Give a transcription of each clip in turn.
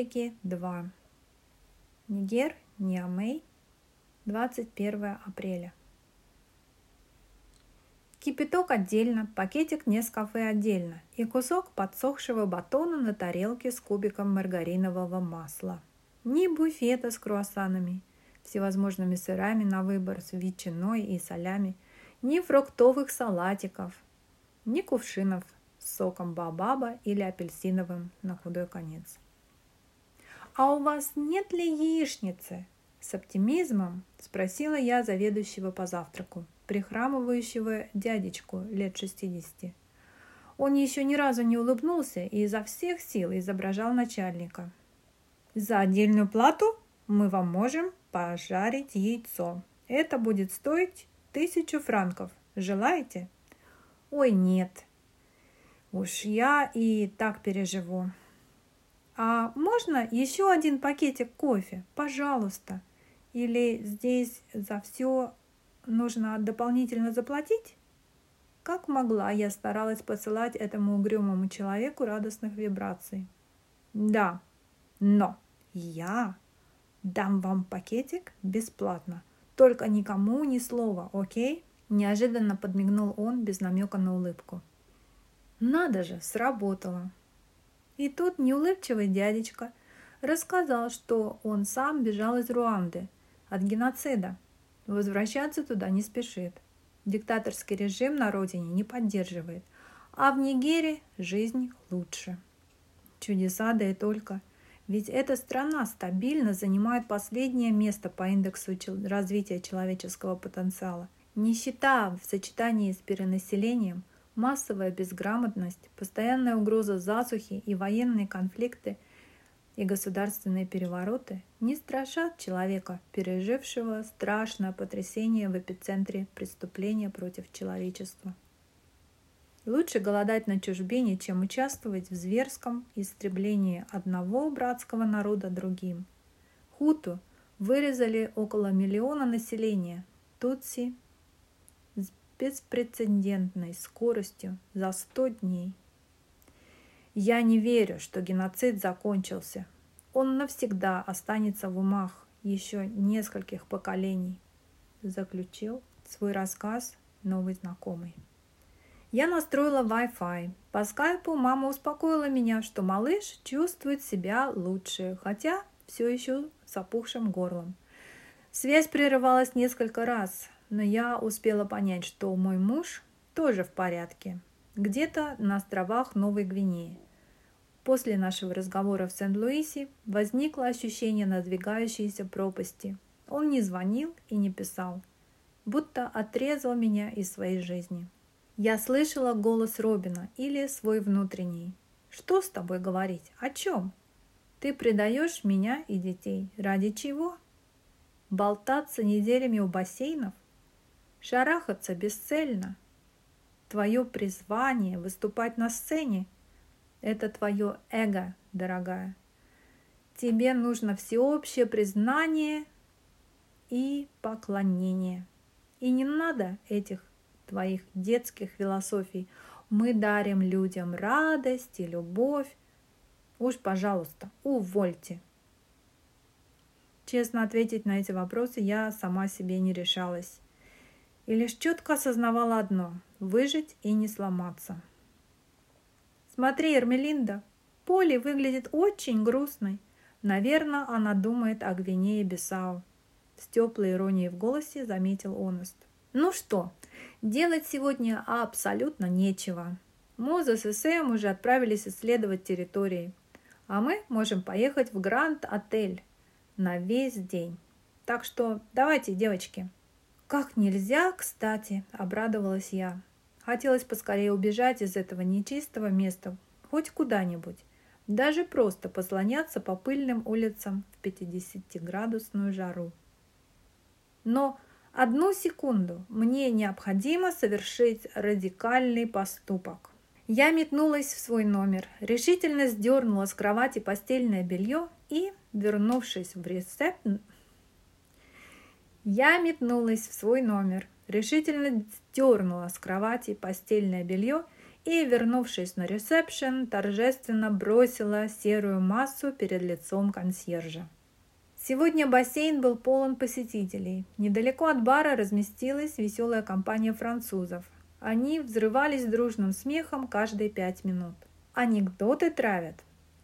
Африки 2. Нигер, Ниамей, 21 апреля. Кипяток отдельно, пакетик Нескафе отдельно и кусок подсохшего батона на тарелке с кубиком маргаринового масла. Ни буфета с круассанами, всевозможными сырами на выбор с ветчиной и солями, ни фруктовых салатиков, ни кувшинов с соком бабаба или апельсиновым на худой конец. «А у вас нет ли яичницы?» С оптимизмом спросила я заведующего по завтраку, прихрамывающего дядечку лет 60. Он еще ни разу не улыбнулся и изо всех сил изображал начальника. «За отдельную плату мы вам можем пожарить яйцо. Это будет стоить тысячу франков. Желаете?» «Ой, нет. Уж я и так переживу. А можно еще один пакетик кофе? Пожалуйста. Или здесь за все нужно дополнительно заплатить? Как могла, я старалась посылать этому угрюмому человеку радостных вибраций. Да, но я дам вам пакетик бесплатно. Только никому ни слова, окей? Неожиданно подмигнул он без намека на улыбку. Надо же, сработало. И тут неулыбчивый дядечка рассказал, что он сам бежал из Руанды от геноцида. Возвращаться туда не спешит. Диктаторский режим на родине не поддерживает, а в Нигерии жизнь лучше. Чудеса, да и только. Ведь эта страна стабильно занимает последнее место по индексу развития человеческого потенциала. Нищета в сочетании с перенаселением Массовая безграмотность, постоянная угроза засухи и военные конфликты и государственные перевороты не страшат человека, пережившего страшное потрясение в эпицентре преступления против человечества. Лучше голодать на чужбине, чем участвовать в зверском истреблении одного братского народа другим. Хуту вырезали около миллиона населения, Тутси беспрецедентной скоростью за 100 дней. Я не верю, что геноцид закончился. Он навсегда останется в умах еще нескольких поколений, заключил свой рассказ новый знакомый. Я настроила Wi-Fi. По скайпу мама успокоила меня, что малыш чувствует себя лучше, хотя все еще с опухшим горлом. Связь прерывалась несколько раз, но я успела понять, что мой муж тоже в порядке, где-то на островах Новой Гвинеи. После нашего разговора в Сент-Луисе возникло ощущение надвигающейся пропасти. Он не звонил и не писал, будто отрезал меня из своей жизни. Я слышала голос Робина или свой внутренний. «Что с тобой говорить? О чем? Ты предаешь меня и детей. Ради чего? Болтаться неделями у бассейнов? Шарахаться бесцельно. Твое призвание выступать на сцене – это твое эго, дорогая. Тебе нужно всеобщее признание и поклонение. И не надо этих твоих детских философий. Мы дарим людям радость и любовь. Уж, пожалуйста, увольте. Честно ответить на эти вопросы я сама себе не решалась и лишь четко осознавала одно – выжить и не сломаться. «Смотри, Эрмелинда, Поли выглядит очень грустной. Наверное, она думает о Гвинее Бисау». С теплой иронией в голосе заметил Оneст. «Ну что, делать сегодня абсолютно нечего. Мозес и Сэм уже отправились исследовать территории, а мы можем поехать в Гранд-отель на весь день. Так что давайте, девочки». «Как нельзя, кстати!» – обрадовалась я. Хотелось поскорее убежать из этого нечистого места, хоть куда-нибудь. Даже просто послоняться по пыльным улицам в 50-градусную жару. Но одну секунду мне необходимо совершить радикальный поступок. Я метнулась в свой номер, решительно сдернула с кровати постельное белье и, вернувшись в рецепт, я метнулась в свой номер, решительно сдернула с кровати постельное белье и, вернувшись на ресепшн, торжественно бросила серую массу перед лицом консьержа. Сегодня бассейн был полон посетителей. Недалеко от бара разместилась веселая компания французов. Они взрывались дружным смехом каждые пять минут. Анекдоты травят.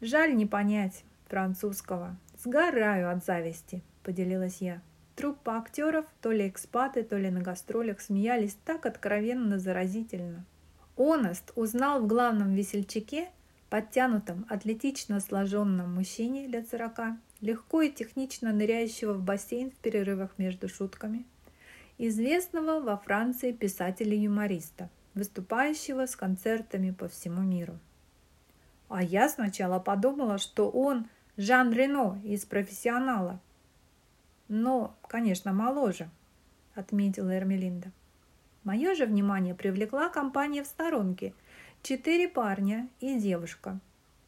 Жаль не понять французского. Сгораю от зависти, поделилась я. Труппа актеров, то ли экспаты, то ли на гастролях, смеялись так откровенно заразительно. Оneст узнал в главном весельчаке, подтянутом, атлетично сложенном мужчине лет сорока, легко и технично ныряющего в бассейн в перерывах между шутками, известного во Франции писателя-юмориста, выступающего с концертами по всему миру. А я сначала подумала, что он Жан Рено из «Профессионала». Но, конечно, моложе, отметила Эрмелинда. Мое же внимание привлекла компания в сторонке. Четыре парня и девушка.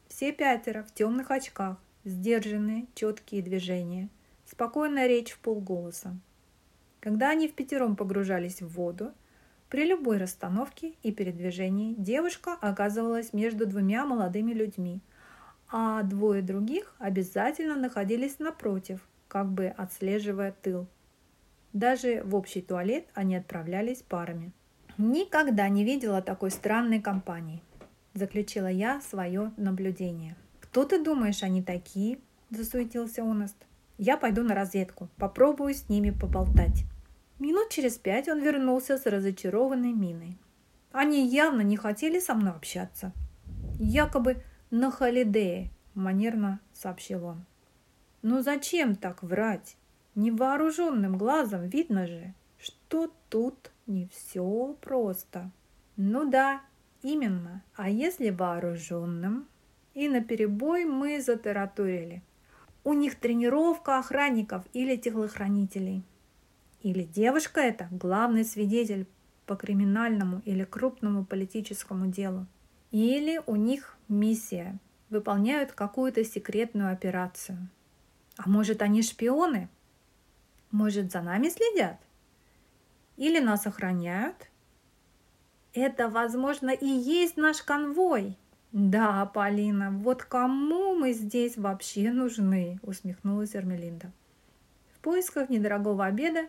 Все пятеро в темных очках, сдержанные, четкие движения, спокойная речь в полголоса. Когда они в пятером погружались в воду, при любой расстановке и передвижении девушка оказывалась между двумя молодыми людьми, а двое других обязательно находились напротив, как бы отслеживая тыл. Даже в общий туалет они отправлялись парами. «Никогда не видела такой странной компании», – заключила я свое наблюдение – «Кто ты думаешь, они такие?» – засуетился Онаст. «Я пойду на разведку, попробую с ними поболтать». Минут через пять он вернулся с разочарованной миной. Они явно не хотели со мной общаться. «Якобы на холидее», – манерно сообщил он. «Ну зачем так врать? Невооруженным глазом видно же, что тут не все просто». «Ну да, именно. А если вооруженным?» и на перебой мы затараторили. У них тренировка охранников или телохранителей. Или девушка это главный свидетель по криминальному или крупному политическому делу. Или у них миссия, выполняют какую-то секретную операцию. А может, они шпионы? Может, за нами следят? Или нас охраняют? Это, возможно, и есть наш конвой. «Да, Полина, вот кому мы здесь вообще нужны?» – усмехнулась Эрмелинда. В поисках недорогого обеда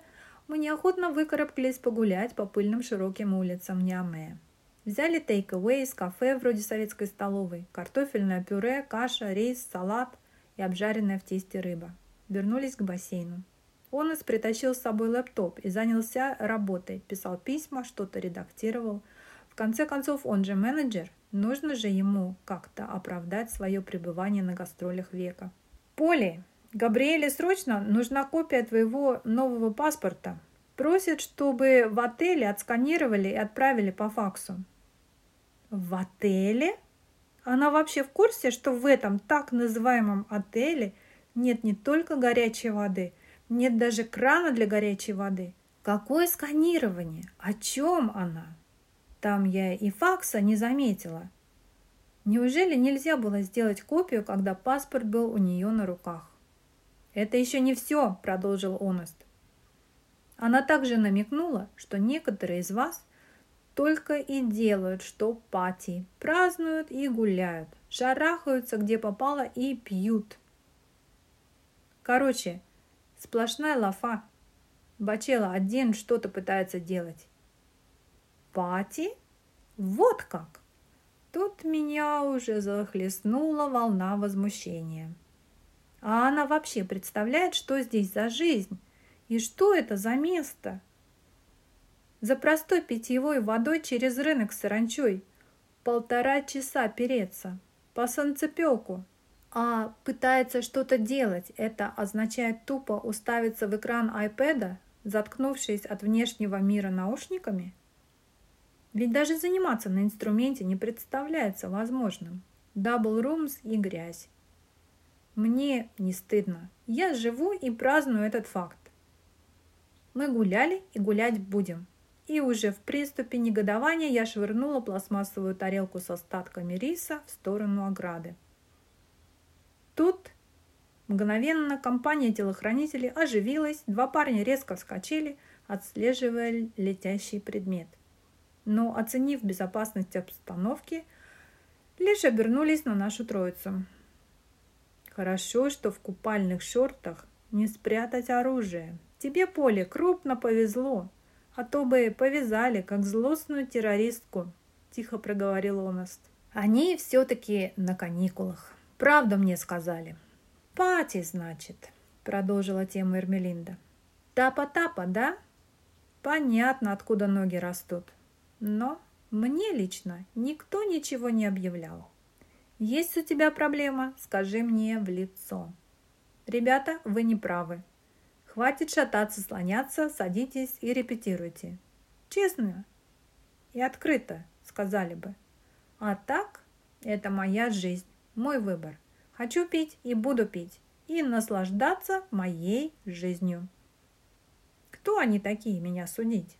мы неохотно выкарабкались погулять по пыльным широким улицам Ниаме. Взяли тейк-эвэй из кафе вроде советской столовой, картофельное пюре, каша, рис, салат и обжаренная в тесте рыба. Вернулись к бассейну. Онес притащил с собой лэптоп и занялся работой, писал письма, что-то редактировал. В конце концов, он же менеджер, Нужно же ему как-то оправдать свое пребывание на гастролях века. «Поли, Габриэле срочно нужна копия твоего нового паспорта. Просит, чтобы в отеле отсканировали и отправили по факсу». «В отеле? Она вообще в курсе, что в этом так называемом отеле нет не только горячей воды, нет даже крана для горячей воды? Какое сканирование? О чем она?» Там я и факса не заметила. Неужели нельзя было сделать копию, когда паспорт был у нее на руках? «Это еще не все», – продолжил Оneст. Она также намекнула, что некоторые из вас только и делают, что пати, празднуют и гуляют, шарахаются где попало и пьют. Короче, сплошная лафа. Бачела один что-то пытается делать. Пати? Вот как! Тут меня уже захлестнула волна возмущения. А она вообще представляет, что здесь за жизнь? И что это за место? За простой питьевой водой через рынок с саранчой полтора часа переться по санцепёку. А пытается что-то делать, это означает тупо уставиться в экран айпэда, заткнувшись от внешнего мира наушниками – ведь даже заниматься на инструменте не представляется возможным. Дабл румс и грязь. Мне не стыдно. Я живу и праздную этот факт. Мы гуляли и гулять будем. И уже в приступе негодования я швырнула пластмассовую тарелку с остатками риса в сторону ограды. Тут мгновенно компания телохранителей оживилась, два парня резко вскочили, отслеживая летящий предмет. но, оценив безопасность обстановки, лишь обернулись на нашу троицу. Хорошо, что в купальных шортах не спрятать оружие. Тебе, Поле, крупно повезло, а то бы повязали, как злостную террористку, тихо проговорил Онаст. Они все-таки на каникулах. Правда мне сказали. Пати, значит, продолжила тему Эрмелинда. Тапа-тапа, да? Понятно, откуда ноги растут. Но мне лично никто ничего не объявлял. Есть у тебя проблема, скажи мне в лицо. Ребята, вы не правы. Хватит шататься, слоняться, садитесь и репетируйте. Честно и открыто, сказали бы. А так, это моя жизнь, мой выбор. Хочу пить и буду пить. И наслаждаться моей жизнью. Кто они такие меня судить?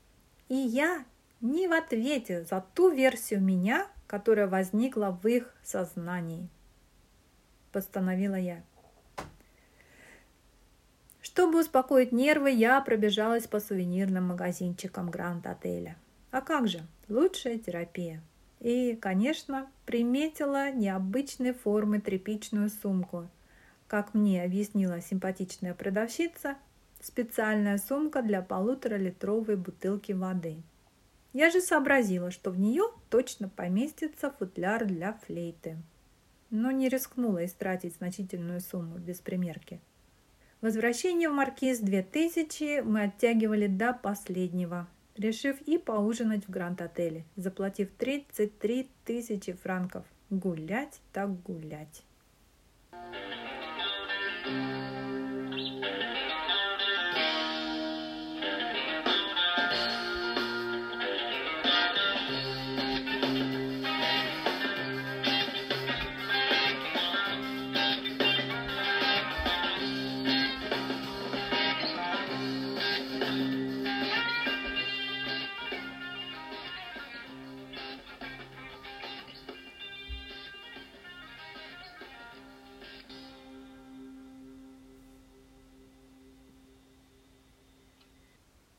И я не в ответе за ту версию меня, которая возникла в их сознании. Постановила я. Чтобы успокоить нервы, я пробежалась по сувенирным магазинчикам Гранд-отеля. А как же, лучшая терапия. И, конечно, приметила необычной формы тряпичную сумку. Как мне объяснила симпатичная продавщица, специальная сумка для полуторалитровой бутылки воды – я же сообразила, что в нее точно поместится футляр для флейты. Но не рискнула истратить значительную сумму без примерки. Возвращение в Маркиз 2000 мы оттягивали до последнего, решив и поужинать в Гранд-отеле, заплатив 33 тысячи франков. Гулять так гулять. thank you